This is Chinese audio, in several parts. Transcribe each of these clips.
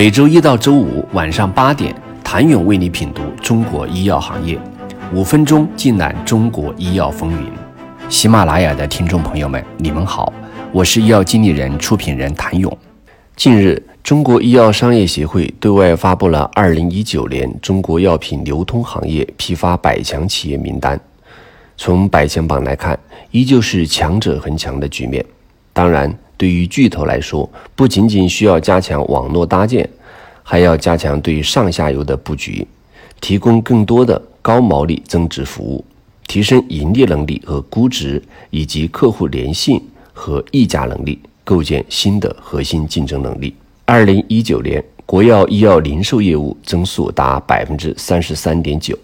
每周一到周五晚上八点，谭勇为你品读中国医药行业，五分钟尽览中国医药风云。喜马拉雅的听众朋友们，你们好，我是医药经理人、出品人谭勇。近日，中国医药商业协会对外发布了二零一九年中国药品流通行业批发百强企业名单。从百强榜来看，依旧是强者恒强的局面。当然。对于巨头来说，不仅仅需要加强网络搭建，还要加强对上下游的布局，提供更多的高毛利增值服务，提升盈利能力和估值，以及客户粘性和议价能力，构建新的核心竞争能力。二零一九年，国药医药零售业务增速达百分之三十三点九，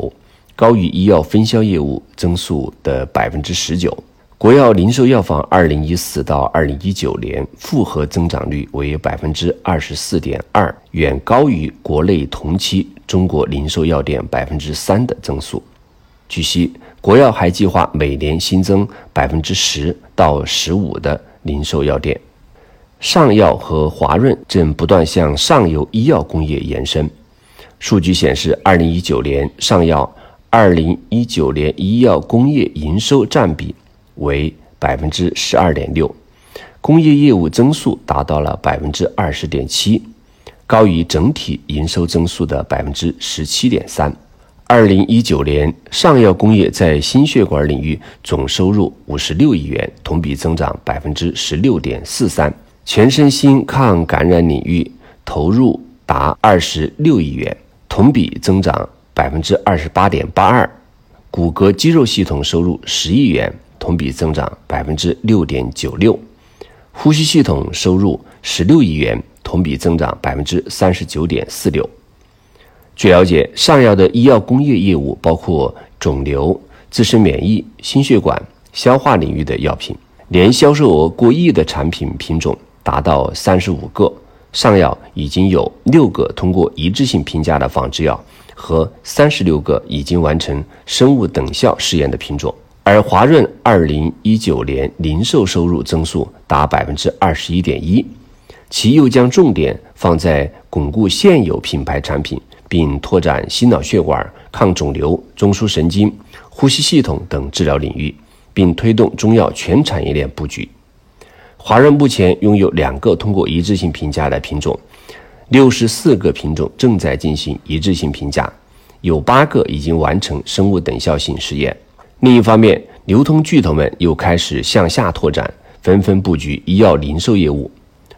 高于医药分销业务增速的百分之十九。国药零售药房二零一四到二零一九年复合增长率为百分之二十四点二，远高于国内同期中国零售药店百分之三的增速。据悉，国药还计划每年新增百分之十到十五的零售药店。上药和华润正不断向上游医药工业延伸。数据显示，二零一九年上药二零一九年医药工业营收占比。为百分之十二点六，工业业务增速达到了百分之二十点七，高于整体营收增速的百分之十七点三。二零一九年，上药工业在心血管领域总收入五十六亿元，同比增长百分之十六点四三；全身心抗感染领域投入达二十六亿元，同比增长百分之二十八点八二；骨骼肌肉系统收入十亿元。同比增长百分之六点九六，呼吸系统收入十六亿元，同比增长百分之三十九点四六。据了解，上药的医药工业业务包括肿瘤、自身免疫、心血管、消化领域的药品，年销售额过亿的产品品种达到三十五个。上药已经有六个通过一致性评价的仿制药和三十六个已经完成生物等效试验的品种。而华润二零一九年零售收入增速达百分之二十一点一，其又将重点放在巩固现有品牌产品，并拓展心脑血管、抗肿瘤、中枢神经、呼吸系统等治疗领域，并推动中药全产业链布局。华润目前拥有两个通过一致性评价的品种，六十四个品种正在进行一致性评价，有八个已经完成生物等效性试验。另一方面，流通巨头们又开始向下拓展，纷纷布局医药零售业务。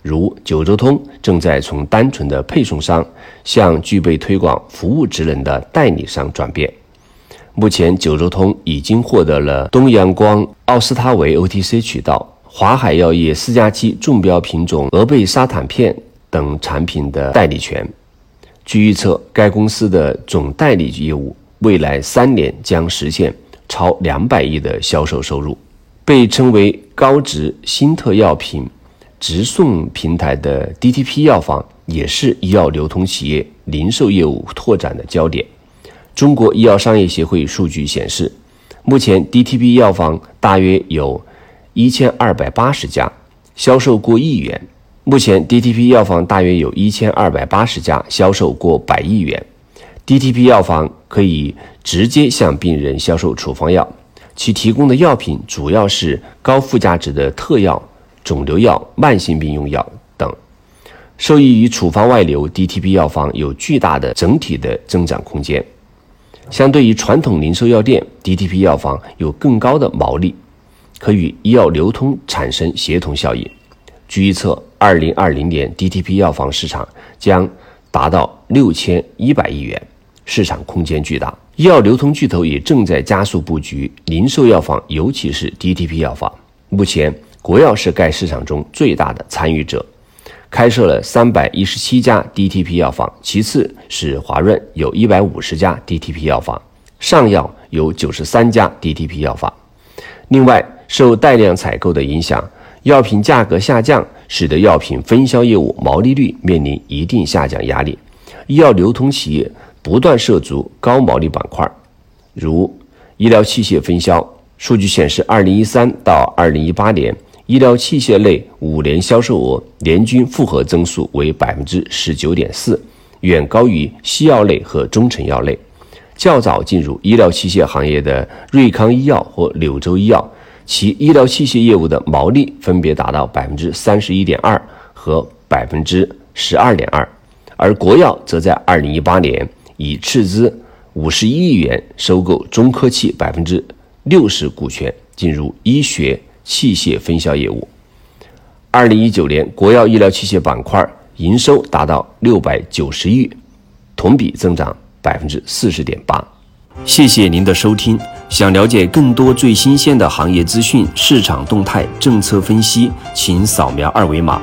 如九州通正在从单纯的配送商向具备推广服务职能的代理商转变。目前，九州通已经获得了东阳光奥司他韦 OTC 渠道、华海药业四加七中标品种俄贝沙坦片等产品的代理权。据预测，该公司的总代理业务未来三年将实现。超两百亿的销售收入，被称为高值新特药品直送平台的 DTP 药房，也是医药流通企业零售业务拓展的焦点。中国医药商业协会数据显示，目前 DTP 药房大约有一千二百八十家，销售过亿元。目前 DTP 药房大约有一千二百八十家，销售过百亿元。DTP 药房可以直接向病人销售处方药，其提供的药品主要是高附加值的特药、肿瘤药、慢性病用药等。受益于处方外流，DTP 药房有巨大的整体的增长空间。相对于传统零售药店，DTP 药房有更高的毛利，可与医药流通产生协同效应。据预测，二零二零年 DTP 药房市场将达到六千一百亿元。市场空间巨大，医药流通巨头也正在加速布局零售药房，尤其是 DTP 药房。目前，国药是该市场中最大的参与者，开设了三百一十七家 DTP 药房，其次是华润，有一百五十家 DTP 药房，上药有九十三家 DTP 药房。另外，受带量采购的影响，药品价格下降，使得药品分销业务毛利率面临一定下降压力。医药流通企业。不断涉足高毛利板块，如医疗器械分销。数据显示，二零一三到二零一八年，医疗器械类五年销售额年均复合增速为百分之十九点四，远高于西药类和中成药类。较早进入医疗器械行业的瑞康医药和柳州医药，其医疗器械业务的毛利分别达到百分之三十一点二和百分之十二点二。而国药则在二零一八年以斥资五十一亿元收购中科器百分之六十股权，进入医学器械分销业务。二零一九年，国药医疗器械板块营收达到六百九十亿，同比增长。百分之四十点八，谢谢您的收听。想了解更多最新鲜的行业资讯、市场动态、政策分析，请扫描二维码